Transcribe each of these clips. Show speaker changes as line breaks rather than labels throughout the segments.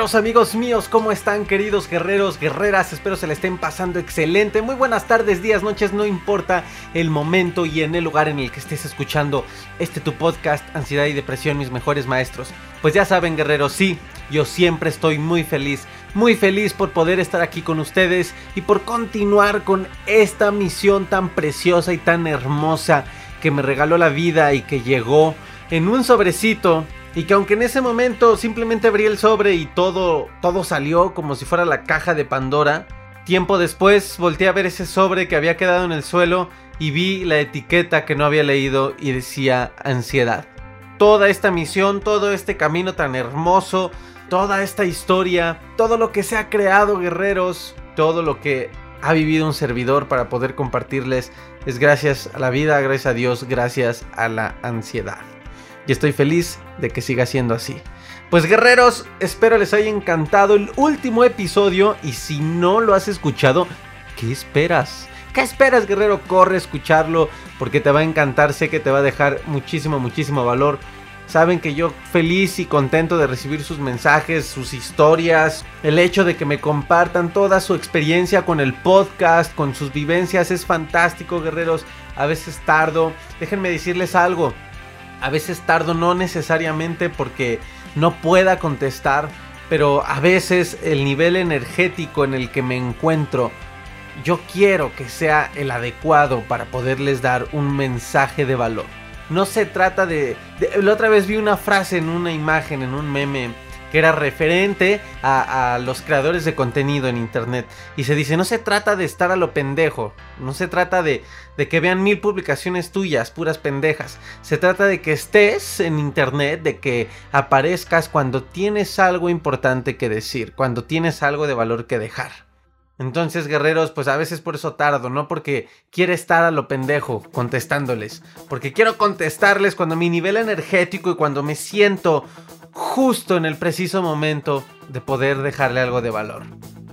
Guerreros, amigos míos, ¿cómo están queridos guerreros, guerreras? Espero se le estén pasando excelente. Muy buenas tardes, días, noches, no importa el momento y en el lugar en el que estés escuchando este tu podcast, Ansiedad y Depresión, mis mejores maestros. Pues ya saben, guerreros, sí, yo siempre estoy muy feliz, muy feliz por poder estar aquí con ustedes y por continuar con esta misión tan preciosa y tan hermosa que me regaló la vida y que llegó en un sobrecito y que aunque en ese momento simplemente abrí el sobre y todo, todo salió como si fuera la caja de Pandora, tiempo después volteé a ver ese sobre que había quedado en el suelo y vi la etiqueta que no había leído y decía ansiedad. Toda esta misión, todo este camino tan hermoso, toda esta historia, todo lo que se ha creado guerreros, todo lo que ha vivido un servidor para poder compartirles es gracias a la vida, gracias a Dios, gracias a la ansiedad y estoy feliz de que siga siendo así. Pues guerreros, espero les haya encantado el último episodio y si no lo has escuchado, ¿qué esperas? ¿Qué esperas guerrero? Corre a escucharlo porque te va a encantar, sé que te va a dejar muchísimo, muchísimo valor. Saben que yo feliz y contento de recibir sus mensajes, sus historias, el hecho de que me compartan toda su experiencia con el podcast, con sus vivencias, es fantástico guerreros. A veces tardo, déjenme decirles algo, a veces tardo no necesariamente porque no pueda contestar, pero a veces el nivel energético en el que me encuentro, yo quiero que sea el adecuado para poderles dar un mensaje de valor. No se trata de, la otra vez vi una frase en una imagen, en un meme que era referente a, los creadores de contenido en internet. Y se dice, no se trata de estar a lo pendejo, no se trata de, de que vean mil publicaciones tuyas, puras pendejas. Se trata de que estés en internet, de que aparezcas cuando tienes algo importante que decir, cuando tienes algo de valor que dejar. Entonces, guerreros, pues a veces por eso tardo, no porque quiero estar a lo pendejo contestándoles, porque quiero contestarles cuando mi nivel energético y cuando me siento justo en el preciso momento de poder dejarle algo de valor.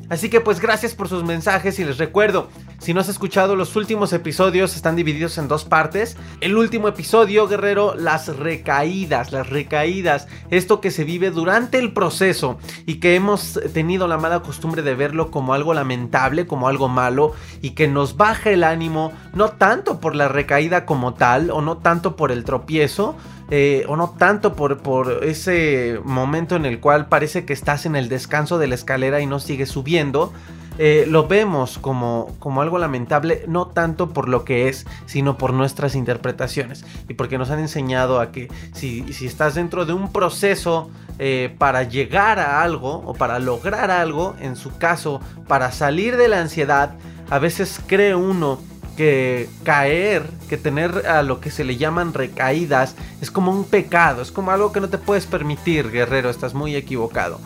Así que pues gracias por sus mensajes y les recuerdo, si no has escuchado los últimos episodios están divididos en dos partes. El último episodio, guerrero, las recaídas, las recaídas, esto que se vive durante el proceso y que hemos tenido la mala costumbre de verlo como algo lamentable, como algo malo y que nos baja el ánimo, no tanto por la recaída como tal o no tanto por el tropiezo, eh, o no tanto por, por, ese momento en el cual parece que estás en el descanso de la escalera y no sigues subiendo. Eh, lo vemos como, como algo lamentable, no tanto por lo que es, sino por nuestras interpretaciones. Y porque nos han enseñado a que si, si estás dentro de un proceso eh, para llegar a algo o para lograr algo, en su caso, para salir de la ansiedad, a veces cree uno que caer, que tener a lo que se le llaman recaídas, es como un pecado, es como algo que no te puedes permitir, guerrero, estás muy equivocado.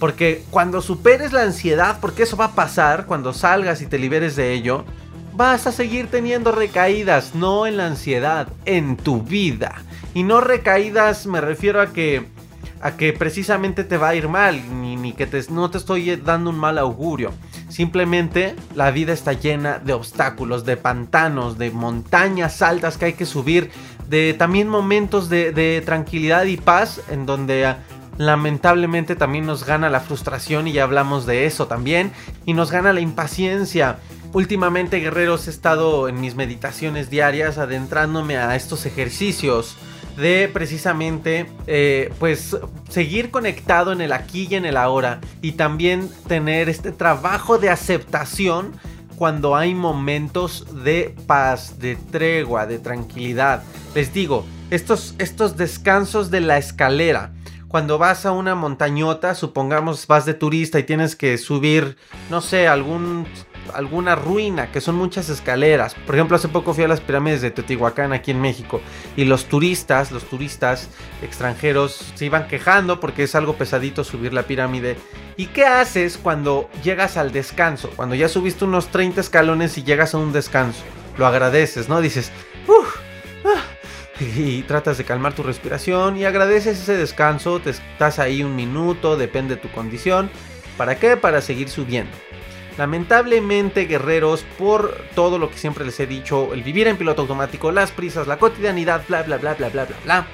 Porque cuando superes la ansiedad, porque eso va a pasar, cuando salgas y te liberes de ello, vas a seguir teniendo recaídas, no en la ansiedad, en tu vida. Y no recaídas me refiero a que a que precisamente te va a ir mal, ni, ni que te, no te estoy dando un mal augurio. Simplemente la vida está llena de obstáculos, de pantanos, de montañas altas que hay que subir, de también momentos de, tranquilidad y paz en donde lamentablemente también nos gana la frustración y ya hablamos de eso también. Y nos gana la impaciencia. Últimamente, guerreros, he estado en mis meditaciones diarias adentrándome a estos ejercicios de precisamente eh, pues seguir conectado en el aquí y en el ahora y también tener este trabajo de aceptación cuando hay momentos de paz, de tregua, de tranquilidad. Les digo, estos, estos descansos de la escalera, cuando vas a una montañota, supongamos vas de turista y tienes que subir, no sé, algún alguna ruina, que son muchas escaleras. Por ejemplo, hace poco fui a las pirámides de Teotihuacán aquí en México y los turistas, los turistas extranjeros se iban quejando porque es algo pesadito subir la pirámide. ¿Y qué haces cuando llegas al descanso? Cuando ya subiste unos 30 escalones y llegas a un descanso. Lo agradeces, ¿no? Dices, uff. Ah", y tratas de calmar tu respiración y agradeces ese descanso, te estás ahí un minuto, depende de tu condición. ¿Para qué? Para seguir subiendo. Lamentablemente, guerreros, por todo lo que siempre les he dicho, el vivir en piloto automático, las prisas, la cotidianidad, bla, bla, bla, bla, bla, bla, bla,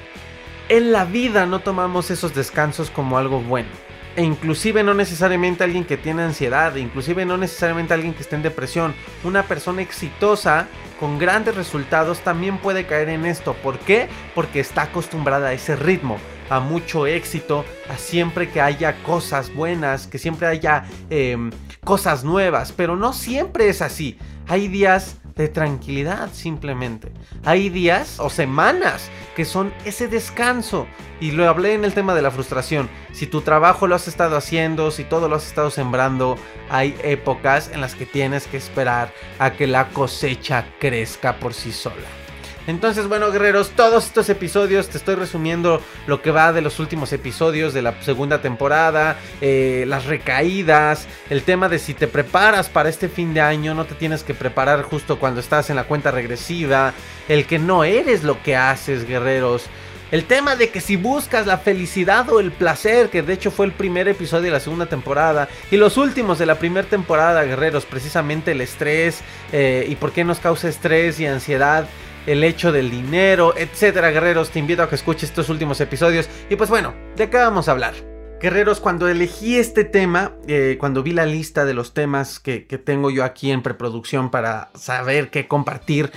en la vida no tomamos esos descansos como algo bueno. E inclusive no necesariamente alguien que tiene ansiedad, inclusive no necesariamente alguien que esté en depresión. Una persona exitosa con grandes resultados también puede caer en esto. ¿Por qué? Porque está acostumbrada a ese ritmo a mucho éxito, a siempre que haya cosas buenas, que siempre haya em, cosas nuevas, pero no siempre es así. Hay días de tranquilidad simplemente. Hay días o semanas que son ese descanso. Y lo hablé en el tema de la frustración. Si tu trabajo lo has estado haciendo, si todo lo has estado sembrando, hay épocas en las que tienes que esperar a que la cosecha crezca por sí sola. Entonces, bueno, guerreros, todos estos episodios, te estoy resumiendo lo que va de los últimos episodios de la segunda temporada, eh, las recaídas, el tema de si te preparas para este fin de año, no te tienes que preparar justo cuando estás en la cuenta regresiva, el que no eres lo que haces, guerreros. El tema de que si buscas la felicidad o el placer, que de hecho fue el primer episodio de la segunda temporada, y los últimos de la primera temporada, guerreros, precisamente el estrés eh, y por qué nos causa estrés y ansiedad el hecho del dinero, etcétera, guerreros. Te invito a que escuches estos últimos episodios. Y pues bueno, ¿de qué vamos a hablar? Guerreros, cuando elegí este tema, eh, cuando vi la lista de los temas que, tengo yo aquí en preproducción para saber qué compartir,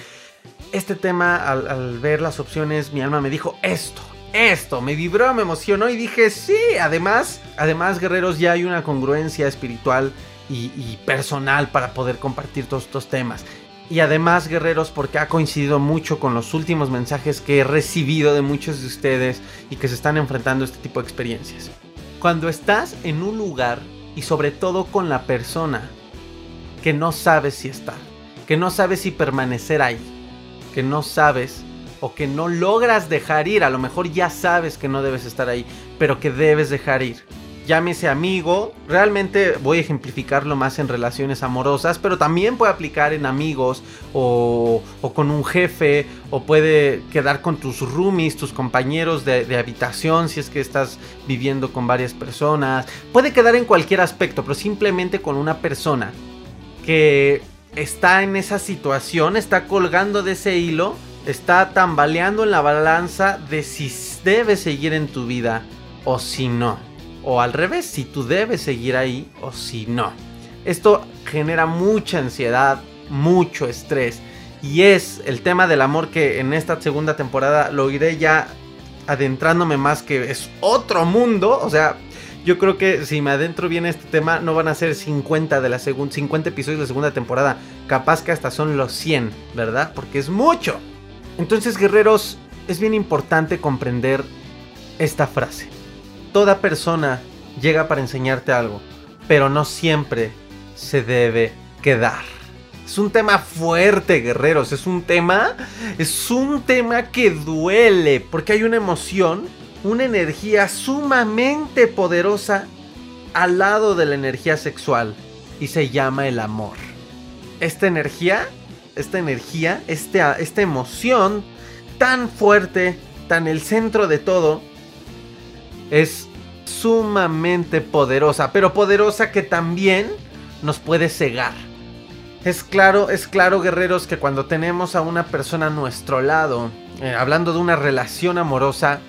este tema, al, ver las opciones, mi alma me dijo esto, esto, me vibró, me emocionó y dije, sí, además, además, guerreros, ya hay una congruencia espiritual y, personal para poder compartir todos estos temas y además guerreros porque ha coincidido mucho con los últimos mensajes que he recibido de muchos de ustedes y que se están enfrentando a este tipo de experiencias. Cuando estás en un lugar y sobre todo con la persona que no sabes si estar, que no sabes si permanecer ahí, que no sabes o que no logras dejar ir, a lo mejor ya sabes que no debes estar ahí, pero que debes dejar ir llámese amigo, realmente voy a ejemplificarlo más en relaciones amorosas, pero también puede aplicar en amigos o, con un jefe o puede quedar con tus roomies, tus compañeros de, de, habitación si es que estás viviendo con varias personas, puede quedar en cualquier aspecto, pero simplemente con una persona que está en esa situación, está colgando de ese hilo, está tambaleando en la balanza de si debes seguir en tu vida o si no o al revés, si tú debes seguir ahí o si no. Esto genera mucha ansiedad, mucho estrés y es el tema del amor que en esta segunda temporada lo iré ya adentrándome más que es otro mundo, o sea, yo creo que si me adentro bien este tema no van a ser 50 de la segunda 50 episodios de la segunda temporada, capaz que hasta son los 100, ¿verdad? Porque es mucho. Entonces, guerreros, es bien importante comprender esta frase toda persona llega para enseñarte algo, pero no siempre se debe quedar. Es un tema fuerte, guerreros. Es un tema. Es un tema que duele. Porque hay una emoción, una energía sumamente poderosa al lado de la energía sexual. Y se llama el amor. Esta energía, esta energía, este, esta emoción tan fuerte, tan el centro de todo, es sumamente poderosa, pero poderosa que también nos puede cegar. Es claro, es claro, guerreros, que cuando tenemos a una persona a nuestro lado, eh, hablando de una relación amorosa,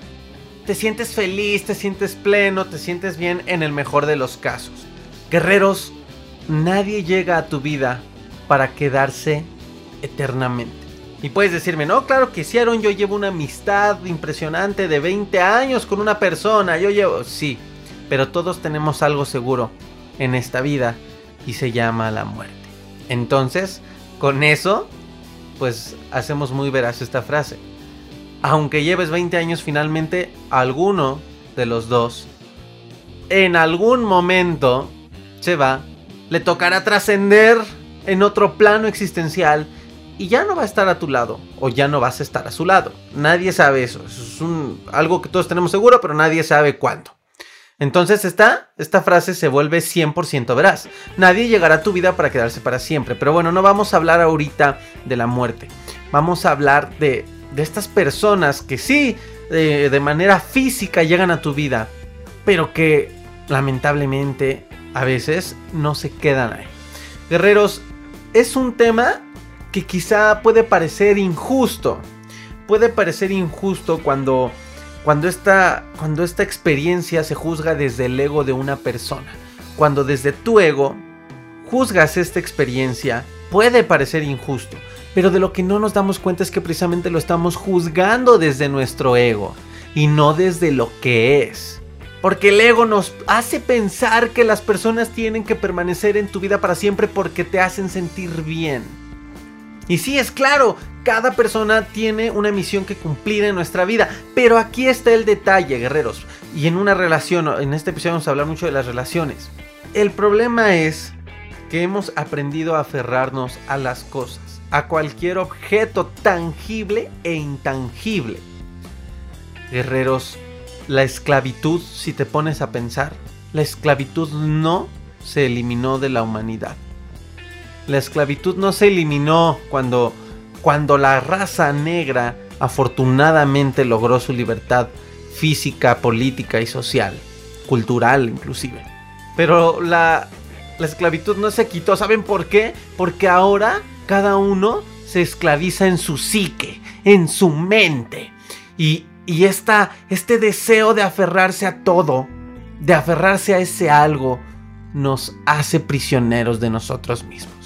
te sientes feliz, te sientes pleno, te sientes bien en el mejor de los casos. Guerreros, nadie llega a tu vida para quedarse eternamente. Y puedes decirme, no, claro que sí, Aaron, yo llevo una amistad impresionante de 20 años con una persona, yo llevo, sí, pero todos tenemos algo seguro en esta vida y se llama la muerte. Entonces, con eso, pues hacemos muy veraz esta frase. Aunque lleves 20 años, finalmente alguno de los dos, en algún momento, se va, le tocará trascender en otro plano existencial y ya no va a estar a tu lado o ya no vas a estar a su lado. Nadie sabe eso. es algo que todos tenemos seguro, pero nadie sabe cuándo. Entonces esta, esta frase se vuelve 100% veraz. Nadie llegará a tu vida para quedarse para siempre. Pero bueno, no vamos a hablar ahorita de la muerte. Vamos a hablar de, de estas personas que sí, de, de manera física llegan a tu vida, pero que lamentablemente a veces no se quedan ahí. Guerreros, es un tema que quizá puede parecer injusto. Puede parecer injusto cuando cuando esta, cuando esta experiencia se juzga desde el ego de una persona. Cuando desde tu ego juzgas esta experiencia, puede parecer injusto. Pero de lo que no nos damos cuenta es que precisamente lo estamos juzgando desde nuestro ego y no desde lo que es. Porque el ego nos hace pensar que las personas tienen que permanecer en tu vida para siempre porque te hacen sentir bien. Y sí, es claro, cada persona tiene una misión que cumplir en nuestra vida. Pero aquí está el detalle, guerreros. Y en una relación, en este episodio vamos a hablar mucho de las relaciones. El problema es que hemos aprendido a aferrarnos a las cosas, a cualquier objeto tangible e intangible. Guerreros, la esclavitud, si te pones a pensar, la esclavitud no se eliminó de la humanidad. La esclavitud no se eliminó cuando cuando la raza negra afortunadamente logró su libertad física, política y social, cultural inclusive. Pero la, la esclavitud no se quitó, ¿saben por qué? Porque ahora cada uno se esclaviza en su psique, en su mente. Y, y esta, este deseo de aferrarse a todo, de aferrarse a ese algo, nos hace prisioneros de nosotros mismos.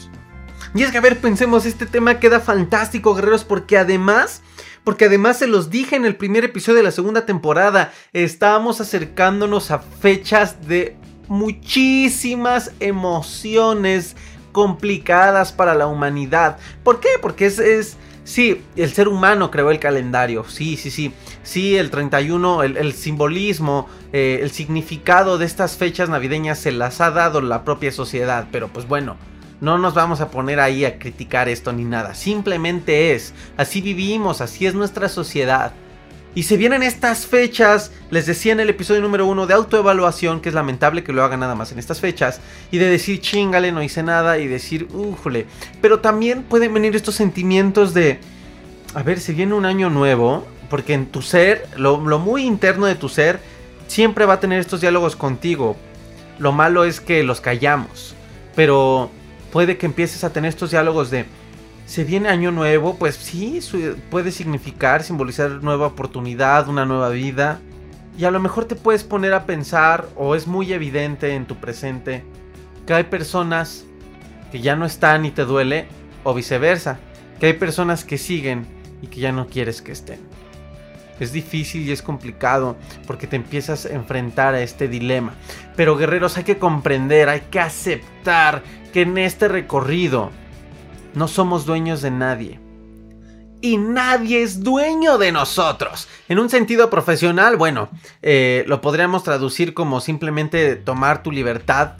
Y es que, a ver, pensemos, este tema queda fantástico, guerreros, porque además... Porque además se los dije en el primer episodio de la segunda temporada, estábamos acercándonos a fechas de muchísimas emociones complicadas para la humanidad. ¿Por qué? Porque es, es sí, el ser humano creó el calendario, sí, sí, sí, sí, el 31, el, simbolismo, eh, el significado de estas fechas navideñas se las ha dado la propia sociedad, pero pues bueno, no nos vamos a poner ahí a criticar esto ni nada. Simplemente es. Así vivimos, así es nuestra sociedad. Y se vienen estas fechas, les decía en el episodio número uno de autoevaluación, que es lamentable que lo haga nada más en estas fechas, y de decir chingale, no hice nada, y decir, újole. Pero también pueden venir estos sentimientos de, a ver, si viene un año nuevo, porque en tu ser, lo, lo muy interno de tu ser, siempre va a tener estos diálogos contigo. Lo malo es que los callamos, pero puede que empieces a tener estos diálogos de, se viene año nuevo, pues sí, puede significar, simbolizar nueva oportunidad, una nueva vida. Y a lo mejor te puedes poner a pensar, o es muy evidente en tu presente, que hay personas que ya no están y te duele, o viceversa, que hay personas que siguen y que ya no quieres que estén. Es difícil y es complicado porque te empiezas a enfrentar a este dilema. Pero guerreros hay que comprender, hay que aceptar que en este recorrido no somos dueños de nadie. Y nadie es dueño de nosotros. En un sentido profesional, bueno, eh, lo podríamos traducir como simplemente tomar tu libertad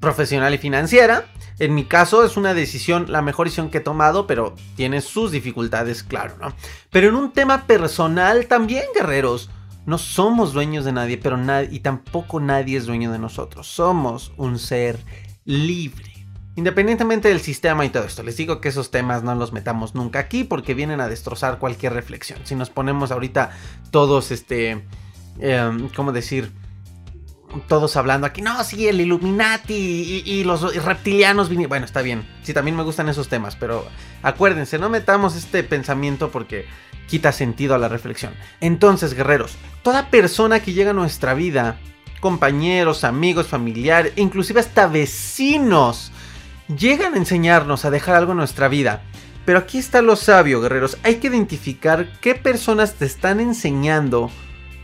profesional y financiera. En mi caso es una decisión, la mejor decisión que he tomado, pero tiene sus dificultades, claro, ¿no? Pero en un tema personal también, guerreros, no somos dueños de nadie, pero nadie, y tampoco nadie es dueño de nosotros. Somos un ser libre. Independientemente del sistema y todo esto, les digo que esos temas no los metamos nunca aquí porque vienen a destrozar cualquier reflexión. Si nos ponemos ahorita todos, este, em, ¿cómo decir? Todos hablando aquí, no, sí, el Illuminati y, los reptilianos. Bueno, está bien, sí, también me gustan esos temas, pero acuérdense, no metamos este pensamiento porque quita sentido a la reflexión. Entonces, guerreros, toda persona que llega a nuestra vida, compañeros, amigos, familiares, inclusive hasta vecinos, llegan a enseñarnos a dejar algo en nuestra vida. Pero aquí está lo sabio, guerreros. Hay que identificar qué personas te están enseñando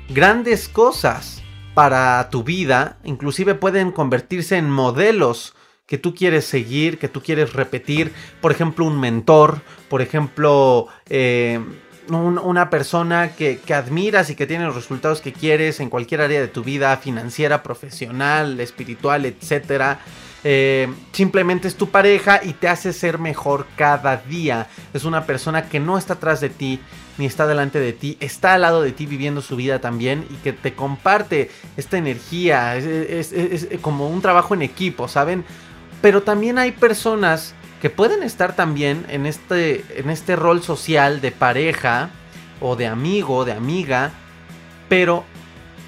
grandes cosas para tu vida. Inclusive pueden convertirse en modelos que tú quieres seguir, que tú quieres repetir. Por ejemplo, un mentor. Por ejemplo, eh, una persona que, admiras y que tiene los resultados que quieres en cualquier área de tu vida, financiera, profesional, espiritual, etc. Eh, simplemente es tu pareja y te hace ser mejor cada día. Es una persona que no está atrás de ti ni está delante de ti, está al lado de ti viviendo su vida también y que te comparte esta energía. Es, como un trabajo en equipo, ¿saben? Pero también hay personas que pueden estar también en este, en este rol social de pareja o de amigo, de amiga, pero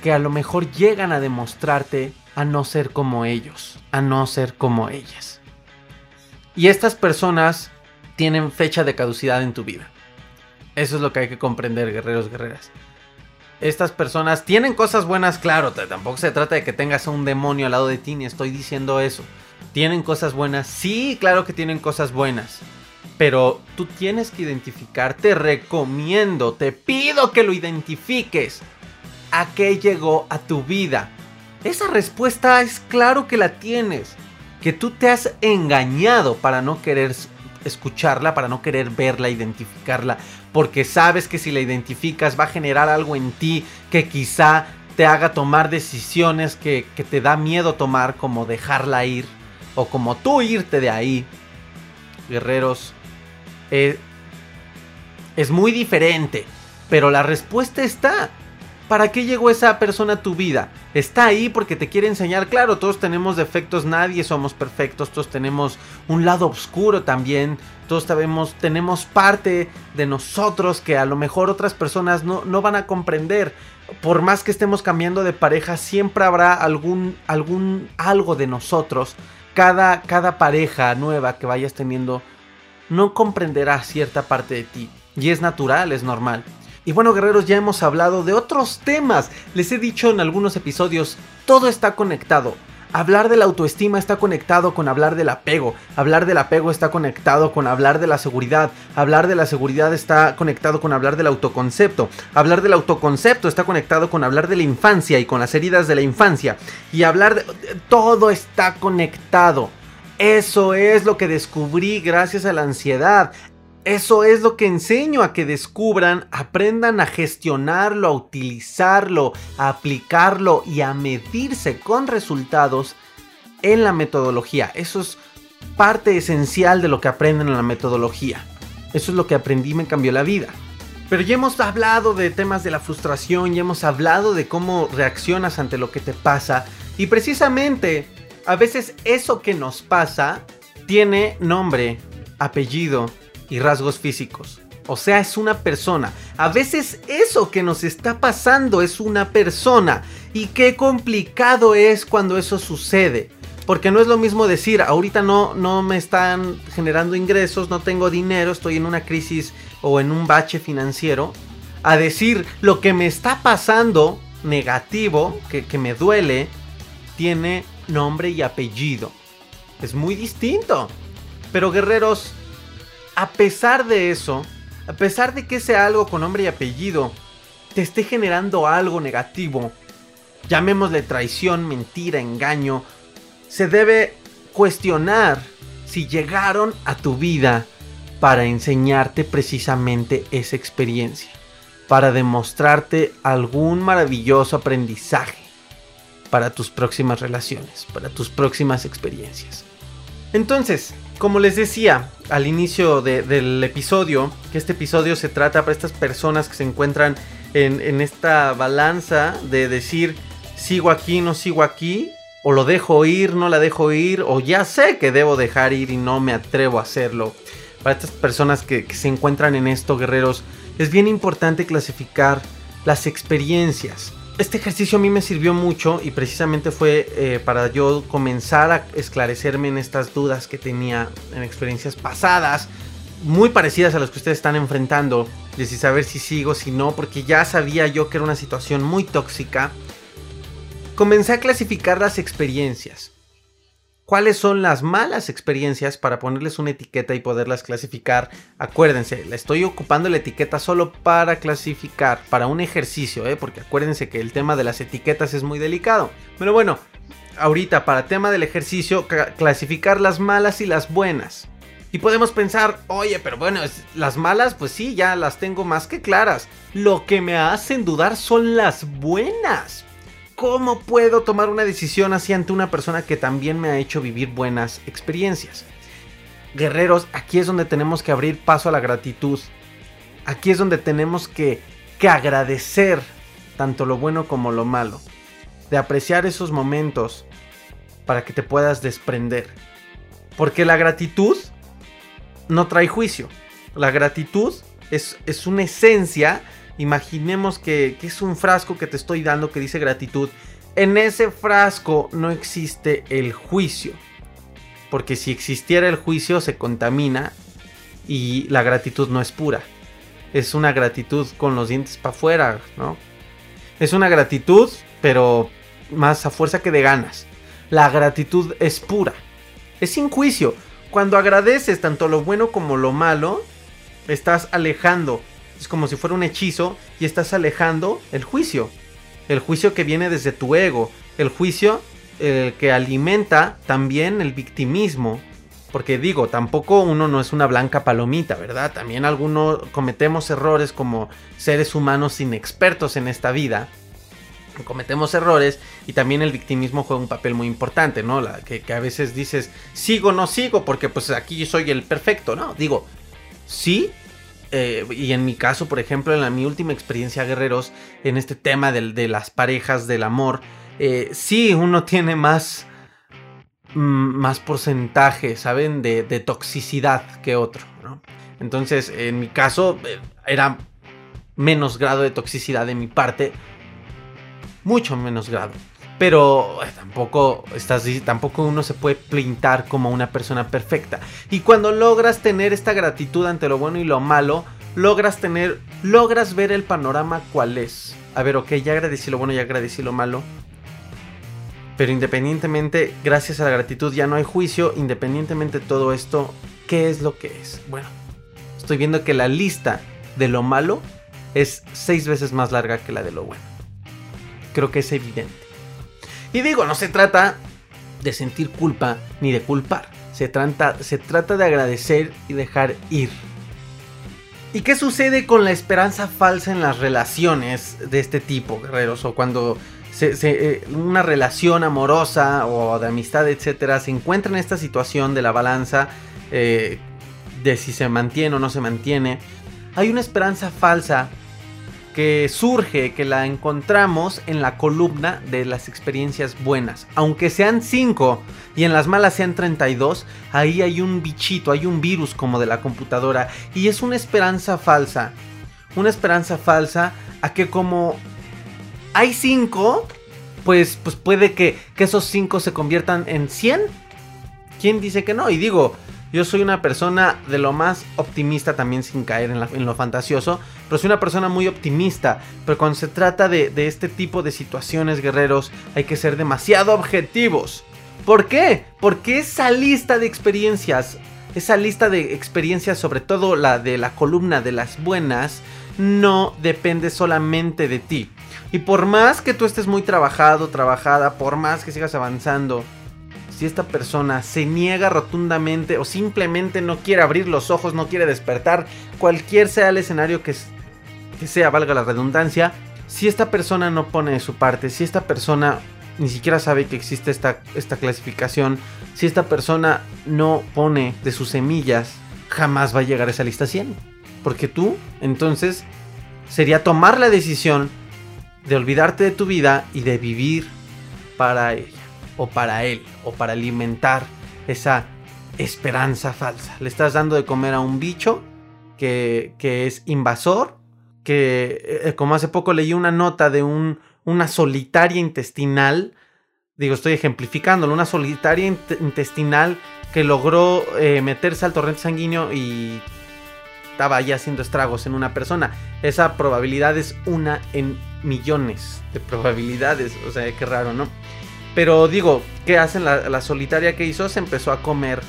que a lo mejor llegan a demostrarte a no ser como ellos, a no ser como ellas. Y estas personas tienen fecha de caducidad en tu vida. Eso es lo que hay que comprender, guerreros, guerreras. Estas personas tienen cosas buenas, claro, tampoco se trata de que tengas un demonio al lado de ti, ni estoy diciendo eso. ¿Tienen cosas buenas? Sí, claro que tienen cosas buenas. Pero tú tienes que identificar, te recomiendo, te pido que lo identifiques. ¿A qué llegó a tu vida? Esa respuesta es claro que la tienes. Que tú te has engañado para no querer escucharla, para no querer verla, identificarla. Porque sabes que si la identificas va a generar algo en ti que quizá te haga tomar decisiones que, que te da miedo tomar, como dejarla ir o como tú irte de ahí, guerreros, eh, es muy diferente. Pero la respuesta está. ¿Para qué llegó esa persona a tu vida? Está ahí porque te quiere enseñar. Claro, todos tenemos defectos, nadie somos perfectos, todos tenemos un lado oscuro también. Todos sabemos, tenemos parte de nosotros que a lo mejor otras personas no, no van a comprender. Por más que estemos cambiando de pareja, siempre habrá algún, algún algo de nosotros cada, cada pareja nueva que vayas teniendo no comprenderá cierta parte de ti. Y es natural, es normal. Y bueno, guerreros, ya hemos hablado de otros temas. Les he dicho en algunos episodios, todo está conectado. Hablar de la autoestima está conectado con hablar del apego. Hablar del apego está conectado con hablar de la seguridad. Hablar de la seguridad está conectado con hablar del autoconcepto. Hablar del autoconcepto está conectado con hablar de la infancia y con las heridas de la infancia. Y hablar de... Todo está conectado. Eso es lo que descubrí gracias a la ansiedad. Eso es lo que enseño a que descubran, aprendan a gestionarlo, a utilizarlo, a aplicarlo y a medirse con resultados en la metodología. Eso es parte esencial de lo que aprenden en la metodología. Eso es lo que aprendí y me cambió la vida. Pero ya hemos hablado de temas de la frustración, ya hemos hablado de cómo reaccionas ante lo que te pasa. Y precisamente, a veces eso que nos pasa tiene nombre, apellido y rasgos físicos. O sea, es una persona. A veces eso que nos está pasando es una persona. Y qué complicado es cuando eso sucede. Porque no es lo mismo decir, ahorita no, no me están generando ingresos, no tengo dinero, estoy en una crisis o en un bache financiero. A decir, lo que me está pasando negativo, que, que me duele, tiene nombre y apellido. Es muy distinto. Pero guerreros, a pesar de eso, a pesar de que sea algo con nombre y apellido te esté generando algo negativo, llamémosle traición, mentira, engaño, se debe cuestionar si llegaron a tu vida para enseñarte precisamente esa experiencia, para demostrarte algún maravilloso aprendizaje para tus próximas relaciones, para tus próximas experiencias. Entonces, como les decía al inicio del episodio, que este episodio se trata para estas personas que se encuentran en, esta balanza de decir, sigo aquí, no sigo aquí, o lo dejo ir, no la dejo ir, o ya sé que debo dejar ir y no me atrevo a hacerlo. Para estas personas que, que se encuentran en esto, guerreros, es bien importante clasificar las experiencias. Este ejercicio a mí me sirvió mucho y precisamente fue eh, para yo comenzar a esclarecerme en estas dudas que tenía en experiencias pasadas, muy parecidas a las que ustedes están enfrentando, de si saber si sigo, si no, porque ya sabía yo que era una situación muy tóxica. Comencé a clasificar las experiencias cuáles son las malas experiencias para ponerles una etiqueta y poderlas clasificar. Acuérdense, le estoy ocupando la etiqueta solo para clasificar, para un ejercicio, ¿eh? porque acuérdense que el tema de las etiquetas es muy delicado. Pero bueno, ahorita para tema del ejercicio, clasificar las malas y las buenas. Y podemos pensar, oye, pero bueno, las malas, pues sí, ya las tengo más que claras. Lo que me hacen dudar son las buenas. ¿Cómo puedo tomar una decisión así ante una persona que también me ha hecho vivir buenas experiencias? Guerreros, aquí es donde tenemos que abrir paso a la gratitud. Aquí es donde tenemos que, que agradecer tanto lo bueno como lo malo. De apreciar esos momentos para que te puedas desprender. Porque la gratitud no trae juicio. La gratitud es, es una esencia Imaginemos que, es un frasco que te estoy dando que dice gratitud. En ese frasco no existe el juicio. Porque si existiera el juicio se contamina y la gratitud no es pura. Es una gratitud con los dientes para afuera, ¿no? Es una gratitud, pero más a fuerza que de ganas. La gratitud es pura. Es sin juicio. Cuando agradeces tanto lo bueno como lo malo, estás alejando es como si fuera un hechizo y estás alejando el juicio. El juicio que viene desde tu ego. El juicio que alimenta también el victimismo. Porque digo, tampoco uno no es una blanca palomita, ¿verdad? También algunos cometemos errores como seres humanos inexpertos en esta vida. Cometemos errores y también el victimismo juega un papel muy importante, ¿no? La, que, que a veces dices, sigo, no sigo, porque pues aquí soy el perfecto, ¿no? Digo, sí, eh, y en mi caso, por ejemplo, en la, mi última experiencia guerreros, en este tema de, las parejas, del amor, eh, sí uno tiene más, mm, más porcentaje, ¿saben? De, toxicidad que otro, ¿no? Entonces, en mi caso, eh, era menos grado de toxicidad de mi parte, mucho menos grado. Pero tampoco, estás, tampoco uno se puede pintar como una persona perfecta. Y cuando logras tener esta gratitud ante lo bueno y lo malo, logras tener, logras ver el panorama cuál es. A ver, ok, ya agradecí lo bueno, ya agradecí lo malo. Pero independientemente, gracias a la gratitud ya no hay juicio. Independientemente de todo esto, ¿qué es lo que es? Bueno, estoy viendo que la lista de lo malo es seis veces más larga que la de lo bueno. Creo que es evidente. Y digo, no se trata de sentir culpa ni de culpar. Se trata, se trata de agradecer y dejar ir. ¿Y qué sucede con la esperanza falsa en las relaciones de este tipo, guerreros? O cuando eh, una relación amorosa o de amistad, etcétera, se encuentra en esta situación de la balanza eh, de si se mantiene o no se mantiene. Hay una esperanza falsa que surge, que la encontramos en la columna de las experiencias buenas. Aunque sean 5 y en las malas sean 32, ahí hay un bichito, hay un virus como de la computadora. Y es una esperanza falsa. Una esperanza falsa a que como hay 5, pues, pues puede que, que esos 5 se conviertan en 100. ¿Quién dice que no? Y digo, yo soy una persona de lo más optimista también sin caer en, lo fantasioso, pero soy una persona muy optimista. Pero cuando se trata de, de este tipo de situaciones, guerreros, hay que ser demasiado objetivos. ¿Por qué? Porque esa lista de experiencias, esa lista de experiencias, sobre todo la de la columna de las buenas, no depende solamente de ti. Y por más que tú estés muy trabajado, trabajada, por más que sigas avanzando, si esta persona se niega rotundamente o simplemente no quiere abrir los ojos, no quiere despertar, cualquier sea el escenario que, sea, valga la redundancia, si esta persona no pone de su parte, si esta persona ni siquiera sabe que existe esta, clasificación, si esta persona no pone de sus semillas, jamás va a llegar a esa lista 100. Porque tú, entonces, sería tomar la decisión de olvidarte de tu vida y de vivir para ella o para él o para alimentar esa esperanza falsa. Le estás dando de comer a un bicho que, que es invasor, que eh, como hace poco leí una nota de un, una solitaria intestinal, digo, estoy ejemplificándolo, una solitaria intestinal que logró eh, meterse al torrente sanguíneo y estaba ya haciendo estragos en una persona. Esa probabilidad es una en millones de probabilidades. O sea, qué raro, ¿no? Pero digo, ¿qué hacen? La, solitaria que hizo se empezó a comer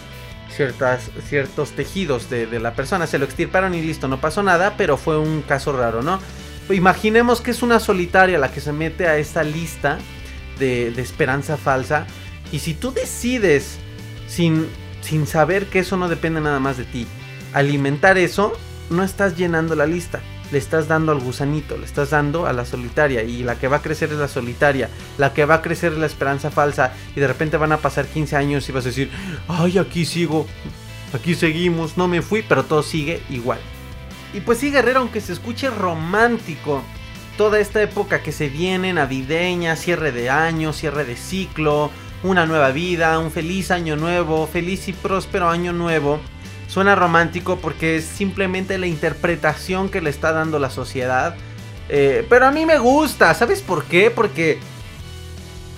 ciertas, ciertos tejidos de, la persona. Se lo extirparon y listo, no pasó nada, pero fue un caso raro, ¿no? Imaginemos que es una solitaria la que se mete a esta lista de, de esperanza falsa. Y si tú decides, sin, sin saber que eso no depende nada más de ti, alimentar eso, no estás llenando la lista. Le estás dando al gusanito, le estás dando a la solitaria. Y la que va a crecer es la solitaria. La que va a crecer es la esperanza falsa. Y de repente van a pasar 15 años y vas a decir, ay, aquí sigo. Aquí seguimos, no me fui, pero todo sigue igual. Y pues sí, guerrero, aunque se escuche romántico, toda esta época que se viene, navideña, cierre de año, cierre de ciclo, una nueva vida, un feliz año nuevo, feliz y próspero año nuevo Suena romántico porque es simplemente la interpretación que le está dando la sociedad. Eh, pero a mí me gusta, ¿sabes por qué? Porque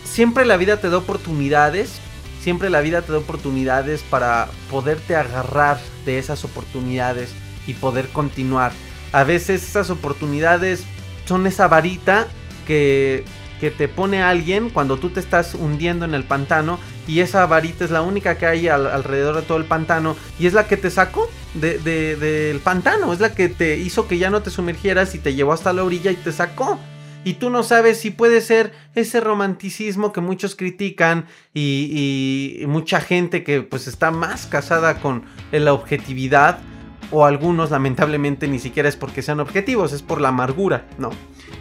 siempre la vida te da oportunidades. Siempre la vida te da oportunidades para poderte agarrar de esas oportunidades y poder continuar. A veces esas oportunidades son esa varita que, que te pone alguien cuando tú te estás hundiendo en el pantano y esa varita es la única que hay alrededor de todo el pantano y es la que te sacó del pantano, es la que te hizo que ya no te sumergieras y te llevó hasta la orilla y te sacó. Y tú no sabes si puede ser ese romanticismo que muchos critican y, mucha gente que pues está más casada con la objetividad o algunos lamentablemente ni siquiera es porque sean objetivos, es por la amargura, ¿no?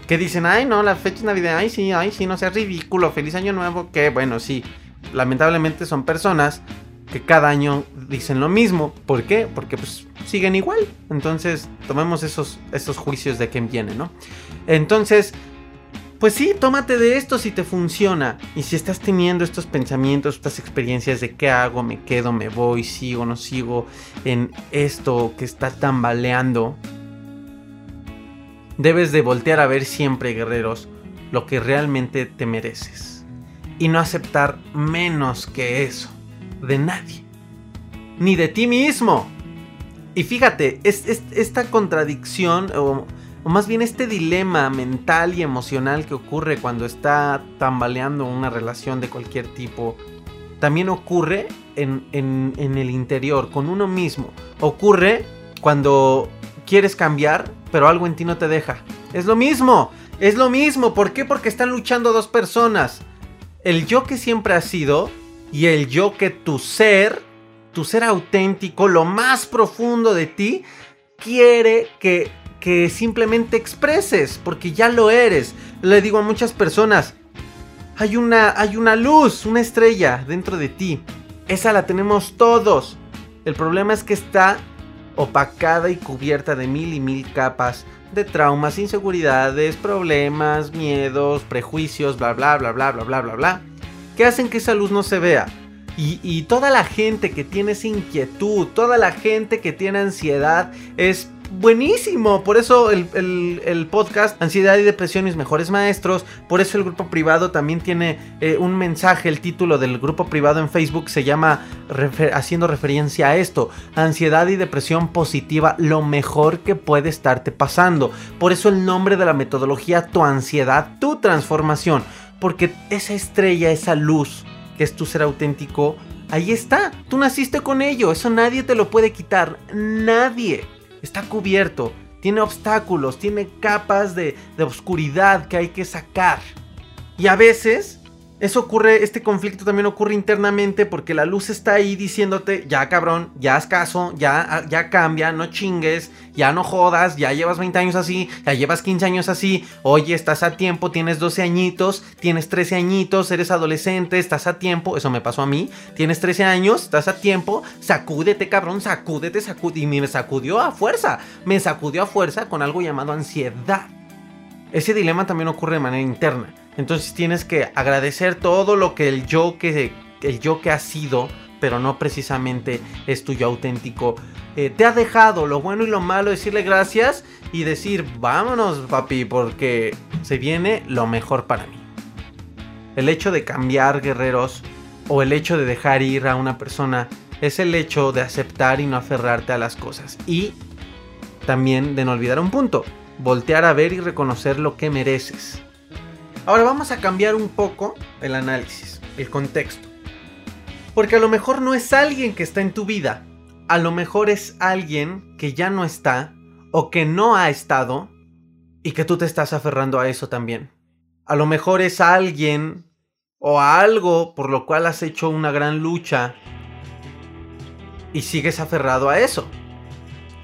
Que dicen, ay no, la fecha de Navidad, ay sí, ay sí, no sea ridículo, feliz año nuevo, que bueno, sí, lamentablemente son personas que cada año dicen lo mismo. ¿Por qué? Porque pues siguen igual. Entonces tomemos esos, esos juicios de quién viene, ¿no? Entonces, pues sí, tómate de esto si te funciona. Y si estás teniendo estos pensamientos, estas experiencias de qué hago, me quedo, me voy, sigo, no sigo en esto que está tambaleando. Debes de voltear a ver siempre, guerreros, lo que realmente te mereces y no aceptar menos que eso de nadie, ni de ti mismo. Y fíjate, es, esta contradicción, o, más bien este dilema mental y emocional que ocurre cuando está tambaleando una relación de cualquier tipo, también ocurre en, en el interior, con uno mismo. Ocurre cuando quieres cambiar, pero algo en ti no te deja. Es lo mismo, es lo mismo. ¿Por qué? Porque están luchando dos personas el yo que siempre has sido y el yo que tu ser, tu ser auténtico, lo más profundo de ti, quiere que, que simplemente expreses, porque ya lo eres. Le digo a muchas personas, hay una, hay una luz, una estrella dentro de ti. Esa la tenemos todos. El problema es que está opacada y cubierta de mil y mil capas de traumas, inseguridades, problemas, miedos, prejuicios, bla, bla, bla, bla, bla, bla, bla, bla, que hacen que esa luz no se vea. Y, y toda la gente que tiene esa inquietud, toda la gente que tiene ansiedad, es buenísimo. Por eso el, podcast Ansiedad y Depresión, mis mejores maestros. Por eso el grupo privado también tiene eh, un mensaje. El título del grupo privado en Facebook se llama haciendo referencia a esto. Ansiedad y depresión positiva, lo mejor que puede estarte pasando. Por eso el nombre de la metodología, tu ansiedad, tu transformación. Porque esa estrella, esa luz que es tu ser auténtico, ahí está. Tú naciste con ello. Eso nadie te lo puede quitar. Nadie está cubierto, tiene obstáculos, tiene capas de, de oscuridad que hay que sacar. Y a veces eso ocurre, este conflicto también ocurre internamente porque la luz está ahí diciéndote, ya cabrón, ya haz caso, ya, ya cambia, no chingues, ya no jodas, ya llevas 20 años así, ya llevas 15 años así, oye, estás a tiempo, tienes 12 añitos, tienes 13 añitos, eres adolescente, estás a tiempo, eso me pasó a mí, tienes 13 años, estás a tiempo, sacúdete cabrón, sacúdete, sacúdete, y me sacudió a fuerza, me sacudió a fuerza con algo llamado ansiedad. Ese dilema también ocurre de manera interna. Entonces tienes que agradecer todo lo que el yo que, el yo que ha sido, pero no precisamente es tuyo auténtico, eh, te ha dejado lo bueno y lo malo, decirle gracias y decir, vámonos papi, porque se viene lo mejor para mí. El hecho de cambiar guerreros o el hecho de dejar ir a una persona es el hecho de aceptar y no aferrarte a las cosas. Y también de no olvidar un punto, voltear a ver y reconocer lo que mereces. Ahora vamos a cambiar un poco el análisis, el contexto. Porque a lo mejor no es alguien que está en tu vida, a lo mejor es alguien que ya no está o que no ha estado y que tú te estás aferrando a eso también. A lo mejor es alguien o a algo por lo cual has hecho una gran lucha y sigues aferrado a eso.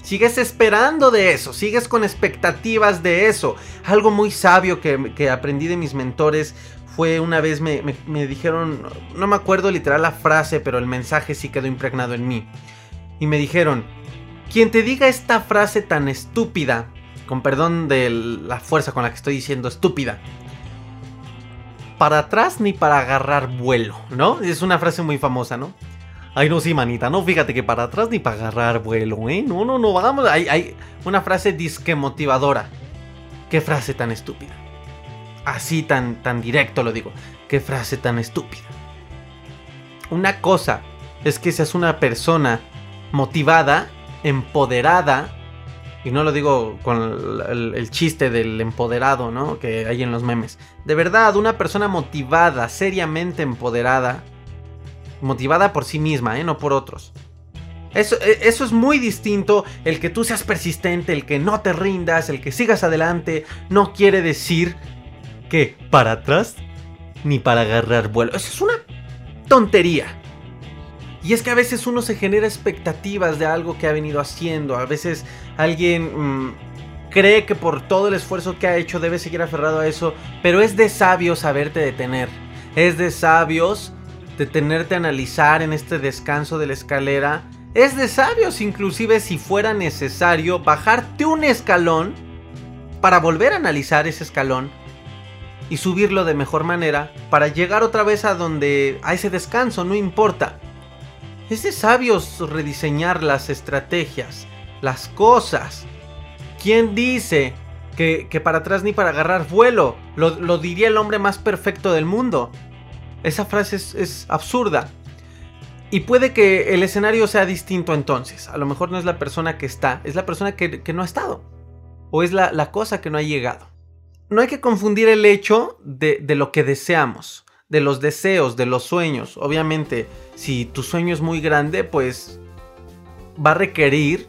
Sigues esperando de eso, sigues con expectativas de eso. Algo muy sabio que, aprendí de mis mentores fue una vez me, me, dijeron, no me acuerdo literal la frase, pero el mensaje sí quedó impregnado en mí. Y me dijeron, quien te diga esta frase tan estúpida, con perdón de la fuerza con la que estoy diciendo estúpida, para atrás ni para agarrar vuelo, ¿no? Es una frase muy famosa, ¿no? Ay, no, sí, manita, no, fíjate que para atrás ni para agarrar vuelo, ¿eh? No, no, no, vamos. Hay, hay una frase disque motivadora. Qué frase tan estúpida. Así tan, tan directo lo digo. Qué frase tan estúpida. Una cosa es que seas una persona motivada, empoderada, y no lo digo con el, el, chiste del empoderado, ¿no? Que hay en los memes. De verdad, una persona motivada, seriamente empoderada, motivada por sí misma, ¿eh? no por otros. Eso, e, eso, es muy distinto. El que tú seas persistente, el que no te rindas, el que sigas adelante, no quiere decir que para atrás ni para agarrar vuelo. Eso es una tontería. Y es que a veces uno se genera expectativas de algo que ha venido haciendo. A veces alguien mm, cree que por todo el esfuerzo que ha hecho debe seguir aferrado a eso. Pero es de sabios saberte detener. Es de sabios detenerte a analizar en este descanso de la escalera. Es de sabios inclusive si fuera necesario bajarte un escalón para volver a analizar ese escalón y subirlo de mejor manera para llegar otra vez a donde a ese descanso, no importa. Es de sabios rediseñar las estrategias, las cosas. ¿Quién dice que, para atrás ni para agarrar vuelo? lo diría el hombre más perfecto del mundo. Esa frase es, absurda. Y puede que el escenario sea distinto entonces. A lo mejor no es la persona que está, es la persona que, no ha estado. O es la, cosa que no ha llegado. No hay que confundir el hecho de, de lo que deseamos, de los deseos, de los sueños. Obviamente, si tu sueño es muy grande, pues va a requerir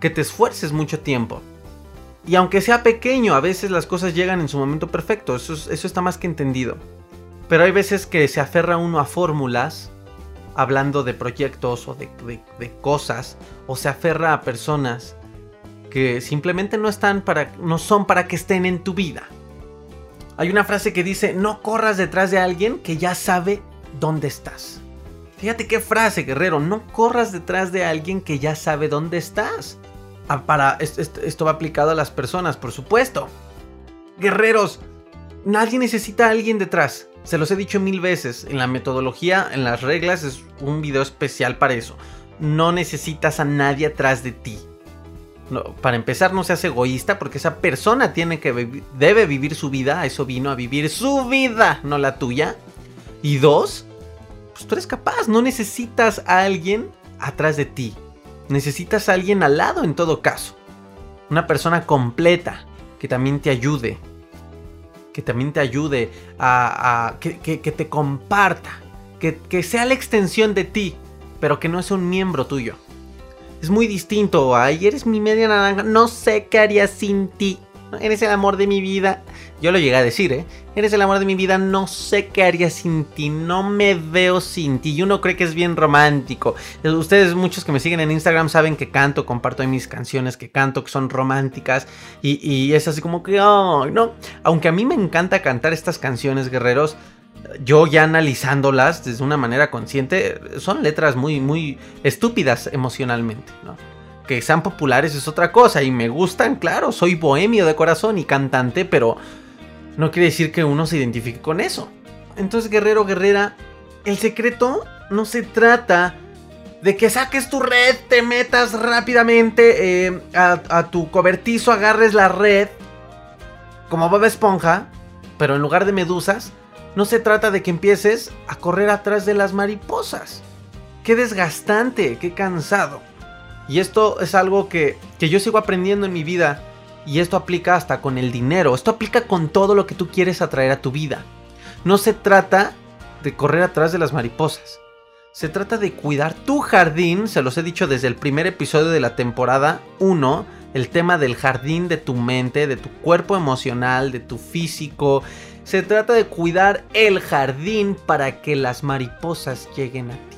que te esfuerces mucho tiempo. Y aunque sea pequeño, a veces las cosas llegan en su momento perfecto. Eso, eso está más que entendido. Pero hay veces que se aferra uno a fórmulas, hablando de proyectos o de, cosas, o se aferra a personas que simplemente no están para, no son para que estén en tu vida. Hay una frase que dice, no corras detrás de alguien que ya sabe dónde estás. Fíjate qué frase, guerrero, no corras detrás de alguien que ya sabe dónde estás. Ah, para, esto va aplicado a las personas, por supuesto. Guerreros, nadie necesita a alguien detrás. Se los he dicho mil veces, en la metodología, en las reglas, es un video especial para eso. No necesitas a nadie atrás de ti. para empezar, no seas egoísta porque esa persona tiene que debe vivir su vida. Eso vino a vivir su vida, no la tuya. Y dos, pues tú eres capaz. No necesitas a alguien atrás de ti. Necesitas a alguien al lado en todo caso. Una persona completa que también te ayude, que también te ayude a, que, te comparta, que, que sea la extensión de ti, pero que no es un miembro tuyo. Es muy distinto. Ay, eres mi media naranja. No sé qué haría sin ti. Eres el amor de mi vida. Yo lo llegué a decir, ¿eh? Eres el amor de mi vida, no sé qué haría sin ti, no me veo sin ti. Y uno cree que es bien romántico. Ustedes, muchos que me siguen en Instagram, saben que canto, comparto mis canciones que canto, que son románticas. Y, es así como que, oh, no. Aunque a mí me encanta cantar estas canciones, guerreros, yo ya analizándolas desde una manera consciente, son letras muy, muy estúpidas emocionalmente, ¿no? que sean populares es otra cosa y me gustan, claro, soy bohemio de corazón y cantante, pero no quiere decir que uno se identifique con eso. Entonces, guerrero, guerrera, el secreto no se trata de que saques tu red, te metas rápidamente eh, a, a tu cobertizo, agarres la red como Bob Esponja, pero en lugar de medusas, no se trata de que empieces a correr atrás de las mariposas. Qué desgastante, qué cansado. Y esto es algo que, que yo sigo aprendiendo en mi vida. Y esto aplica hasta con el dinero. Esto aplica con todo lo que tú quieres atraer a tu vida. No se trata de correr atrás de las mariposas. Se trata de cuidar tu jardín. Se los he dicho desde el primer episodio de la temporada 1. El tema del jardín de tu mente, de tu cuerpo emocional, de tu físico. Se trata de cuidar el jardín para que las mariposas lleguen a ti.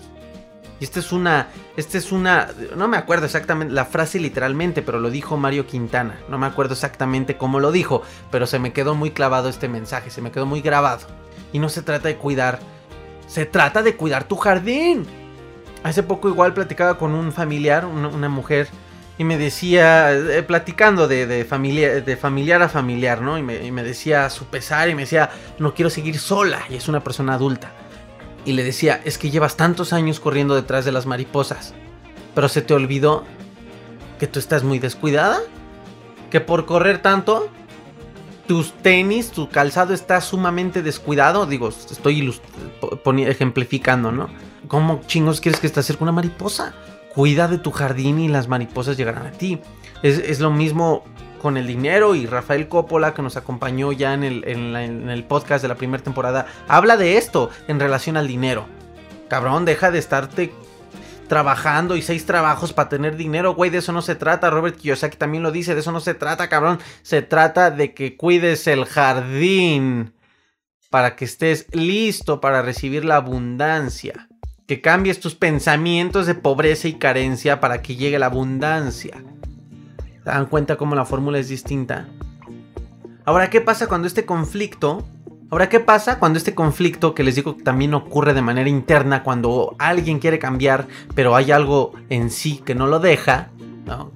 Y esta es una, esta es una, no me acuerdo exactamente la frase literalmente, pero lo dijo Mario Quintana. No me acuerdo exactamente cómo lo dijo, pero se me quedó muy clavado este mensaje, se me quedó muy grabado. Y no se trata de cuidar, se trata de cuidar tu jardín. Hace poco igual platicaba con un familiar, una, mujer, y me decía, eh, platicando de, de familiar a familiar, ¿no? Y me decía su pesar y me decía, no quiero seguir sola, y es una persona adulta y le decía, es que llevas tantos años corriendo detrás de las mariposas, pero se te olvidó que tú estás muy descuidada, que por correr tanto, tus tenis, tu calzado está sumamente descuidado, digo, estoy ejemplificando, ¿no? ¿Cómo chingos quieres que estés cerca una mariposa? Cuida de tu jardín y las mariposas llegarán a ti. Es, es lo mismo con el dinero y Rafael Coppola que nos acompañó ya en el, podcast de la primera temporada habla de esto en relación al dinero. Cabrón, deja de estarte trabajando y seis trabajos para tener dinero, güey, de eso no se trata. Robert Kiyosaki también lo dice, de eso no se trata, cabrón. Se trata de que cuides el jardín para que estés listo para recibir la abundancia. Que cambies tus pensamientos de pobreza y carencia para que llegue la abundancia. ¿Se dan cuenta cómo la fórmula es distinta? Ahora, ¿qué pasa cuando este conflicto... Ahora, ¿qué pasa cuando este conflicto, que les digo que también ocurre de manera interna, cuando alguien quiere cambiar, pero hay algo en sí que no lo deja,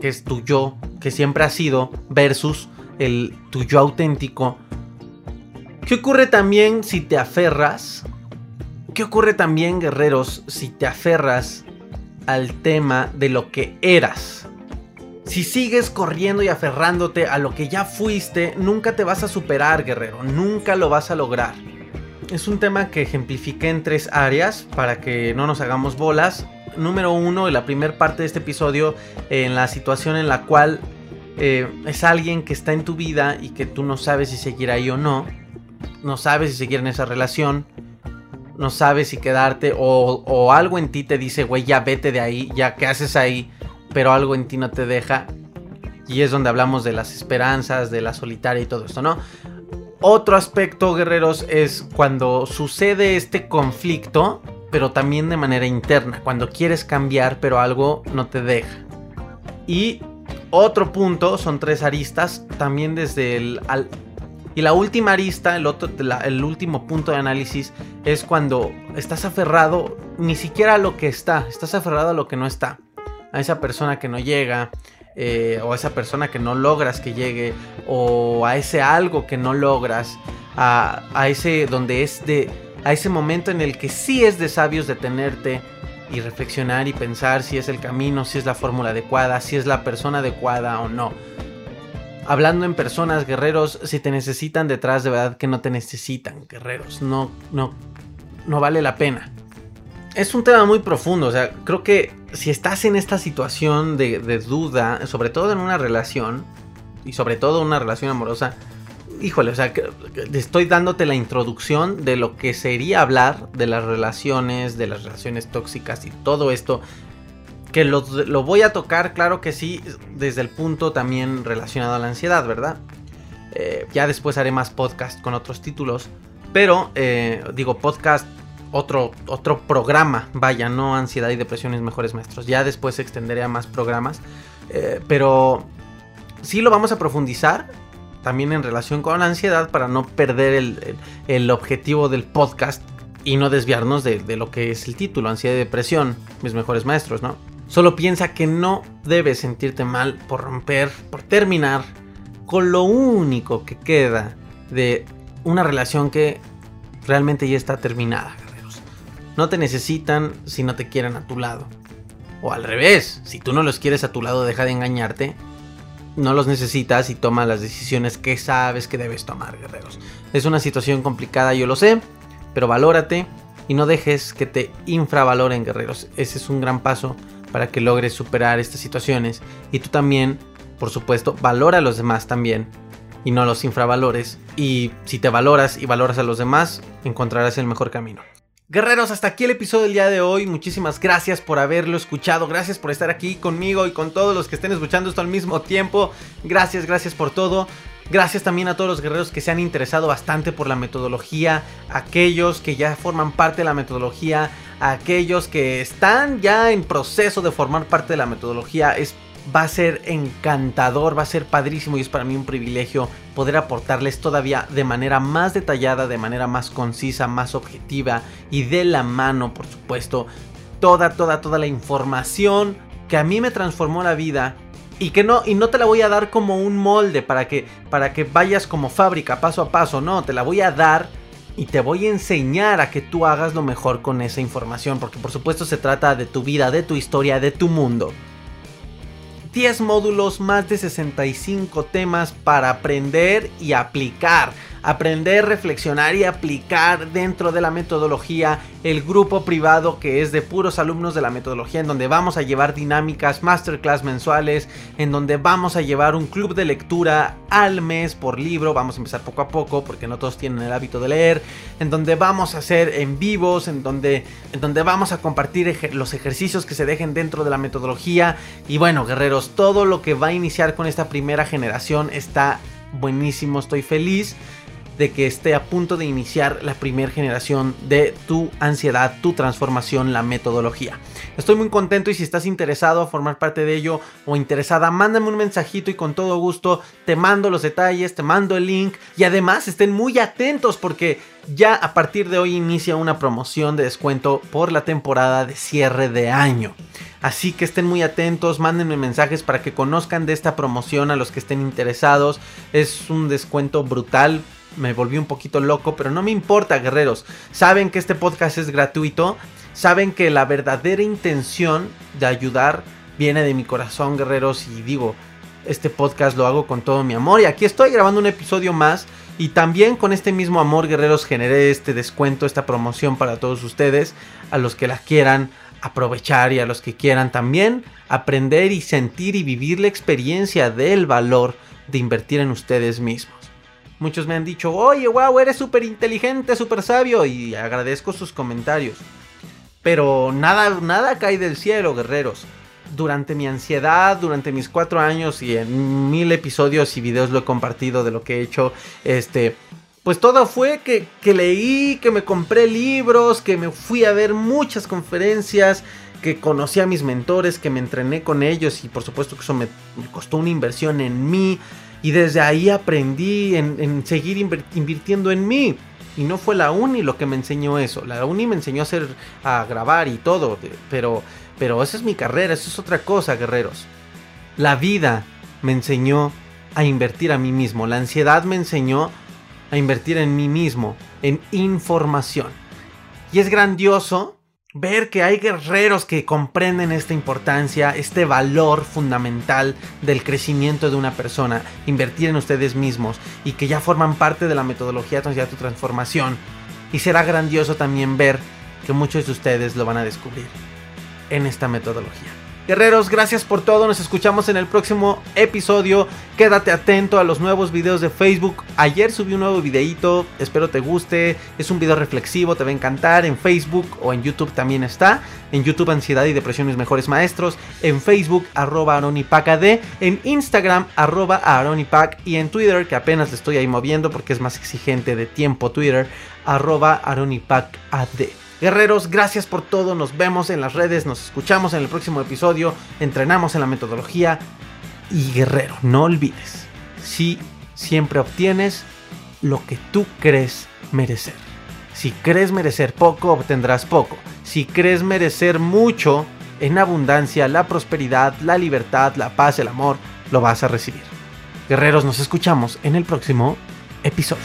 que es tu yo, que siempre ha sido, versus el tu yo auténtico? ¿Qué ocurre también si te aferras? ¿Qué ocurre también, guerreros, si te aferras al tema de lo que eras? Si sigues corriendo y aferrándote a lo que ya fuiste, nunca te vas a superar, guerrero, nunca lo vas a lograr. Es un tema que ejemplifiqué en tres áreas para que no nos hagamos bolas. Número uno, en la primera parte de este episodio, en la situación en la cual eh, es alguien que está en tu vida y que tú no sabes si seguir ahí o no. No sabes si seguir en esa relación. No sabes si quedarte o, o algo en ti te dice, güey, ya vete de ahí, ya, ¿qué haces ahí? Pero algo en ti no te deja. Y es donde hablamos de las esperanzas, de la solitaria y todo esto, ¿no? Otro aspecto, guerreros, es cuando sucede este conflicto, pero también de manera interna, cuando quieres cambiar, pero algo no te deja. Y otro punto, son tres aristas, también desde el... y la última arista, el, otro, el último punto de análisis, es cuando estás aferrado ni siquiera a lo que está, estás aferrado a lo que no está a esa persona que no llega, eh, o a esa persona que no logras que llegue, o a ese algo que no logras, a, a, ese donde es de, a ese momento en el que sí es de sabios detenerte y reflexionar y pensar si es el camino, si es la fórmula adecuada, si es la persona adecuada o no. Hablando en personas, guerreros, si te necesitan detrás, de verdad que no te necesitan, guerreros. No, no, no vale la pena es un tema muy profundo. O sea, creo que si estás en esta situación de, duda, sobre todo en una relación, y sobre todo una relación amorosa, híjole, o sea, estoy dándote la introducción de lo que sería hablar de las relaciones, de las relaciones tóxicas y todo esto. Que lo, voy a tocar, claro que sí, desde el punto también relacionado a la ansiedad, ¿verdad? Eh, ya después haré más podcast con otros títulos. Pero, eh, digo, podcast otro, otro programa, vaya, no ansiedad y depresiones mejores maestros. Ya después extenderé a más programas, eh, pero sí lo vamos a profundizar también en relación con la ansiedad para no perder el, objetivo del podcast y no desviarnos de, de, lo que es el título, ansiedad y depresión, mis mejores maestros, ¿no? Solo piensa que no debes sentirte mal por romper, por terminar con lo único que queda de una relación que realmente ya está terminada. No te necesitan si no te quieren a tu lado. O al revés, si tú no los quieres a tu lado, deja de engañarte. No los necesitas y toma las decisiones que sabes que debes tomar, guerreros. Es una situación complicada, yo lo sé, pero valórate y no dejes que te infravaloren, guerreros. Ese es un gran paso para que logres superar estas situaciones. Y tú también, por supuesto, valora a los demás también y no los infravalores. Y si te valoras y valoras a los demás, encontrarás el mejor camino. Guerreros, hasta aquí el episodio del día de hoy. Muchísimas gracias por haberlo escuchado. Gracias por estar aquí conmigo y con todos los que estén escuchando esto al mismo tiempo. Gracias, gracias por todo. Gracias también a todos los guerreros que se han interesado bastante por la metodología, aquellos que ya forman parte de la metodología, aquellos que están ya en proceso de formar parte de la metodología. Es va a ser encantador, va a ser padrísimo y es para mí un privilegio poder aportarles todavía de manera más detallada, de manera más concisa, más objetiva y de la mano, por supuesto, toda, toda, toda la información que a mí me transformó la vida y que no y no te la voy a dar como un molde para que para que vayas como fábrica paso a paso, no, te la voy a dar y te voy a enseñar a que tú hagas lo mejor con esa información, porque por supuesto se trata de tu vida, de tu historia, de tu mundo. 10 módulos, más de 65 temas para aprender y aplicar aprender, reflexionar y aplicar dentro de la metodología el grupo privado que es de puros alumnos de la metodología en donde vamos a llevar dinámicas, masterclass mensuales, en donde vamos a llevar un club de lectura al mes por libro, vamos a empezar poco a poco porque no todos tienen el hábito de leer, en donde vamos a hacer en vivos, en donde, en donde vamos a compartir los ejercicios que se dejen dentro de la metodología. Y bueno guerreros, todo lo que va a iniciar con esta primera generación está buenísimo, estoy feliz de que esté a punto de iniciar la primera generación de tu ansiedad, tu transformación, la metodología. Estoy muy contento y si estás interesado a formar parte de ello o interesada, mándame un mensajito y con todo gusto te mando los detalles, te mando el link y además estén muy atentos porque ya a partir de hoy inicia una promoción de descuento por la temporada de cierre de año. Así que estén muy atentos, mándenme mensajes para que conozcan de esta promoción a los que estén interesados. Es un descuento brutal me volví un poquito loco, pero no me importa, guerreros. Saben que este podcast es gratuito, saben que la verdadera intención de ayudar viene de mi corazón, guerreros, y digo, este podcast lo hago con todo mi amor y aquí estoy grabando un episodio más y también con este mismo amor, guerreros, generé este descuento, esta promoción para todos ustedes, a los que la quieran aprovechar y a los que quieran también aprender y sentir y vivir la experiencia del valor de invertir en ustedes mismos. Muchos me han dicho, oye, wow, eres súper inteligente, súper sabio. Y agradezco sus comentarios. Pero nada, nada cae del cielo, guerreros. Durante mi ansiedad, durante mis cuatro años y en mil episodios y videos lo he compartido de lo que he hecho, este, pues todo fue que, que leí, que me compré libros, que me fui a ver muchas conferencias, que conocí a mis mentores, que me entrené con ellos y por supuesto que eso me, me costó una inversión en mí. Y desde ahí aprendí en, seguir invirtiendo en mí. Y no fue la uni lo que me enseñó eso. La uni me enseñó a hacer, a grabar y todo. Pero, pero esa es mi carrera, eso es otra cosa, guerreros. La vida me enseñó a invertir a mí mismo. La ansiedad me enseñó a invertir en mí mismo, en información. Y es grandioso ver que hay guerreros que comprenden esta importancia, este valor fundamental del crecimiento de una persona, invertir en ustedes mismos y que ya forman parte de la metodología de tu transformación. Y será grandioso también ver que muchos de ustedes lo van a descubrir en esta metodología. Guerreros, gracias por todo. Nos escuchamos en el próximo episodio. Quédate atento a los nuevos videos de Facebook. Ayer subí un nuevo videito. Espero te guste. Es un video reflexivo. Te va a encantar. En Facebook o en YouTube también está. En YouTube Ansiedad y Depresión Mis Mejores Maestros. En Facebook arroba aronipacad. En Instagram arroba aronipac. Y en Twitter que apenas le estoy ahí moviendo porque es más exigente de tiempo Twitter arroba aronipacad. Guerreros, gracias por todo. Nos vemos en las redes, nos escuchamos en el próximo episodio. Entrenamos en la metodología. Y guerrero, no olvides, si siempre obtienes lo que tú crees merecer. Si crees merecer poco, obtendrás poco. Si crees merecer mucho, en abundancia, la prosperidad, la libertad, la paz, el amor, lo vas a recibir. Guerreros, nos escuchamos en el próximo episodio.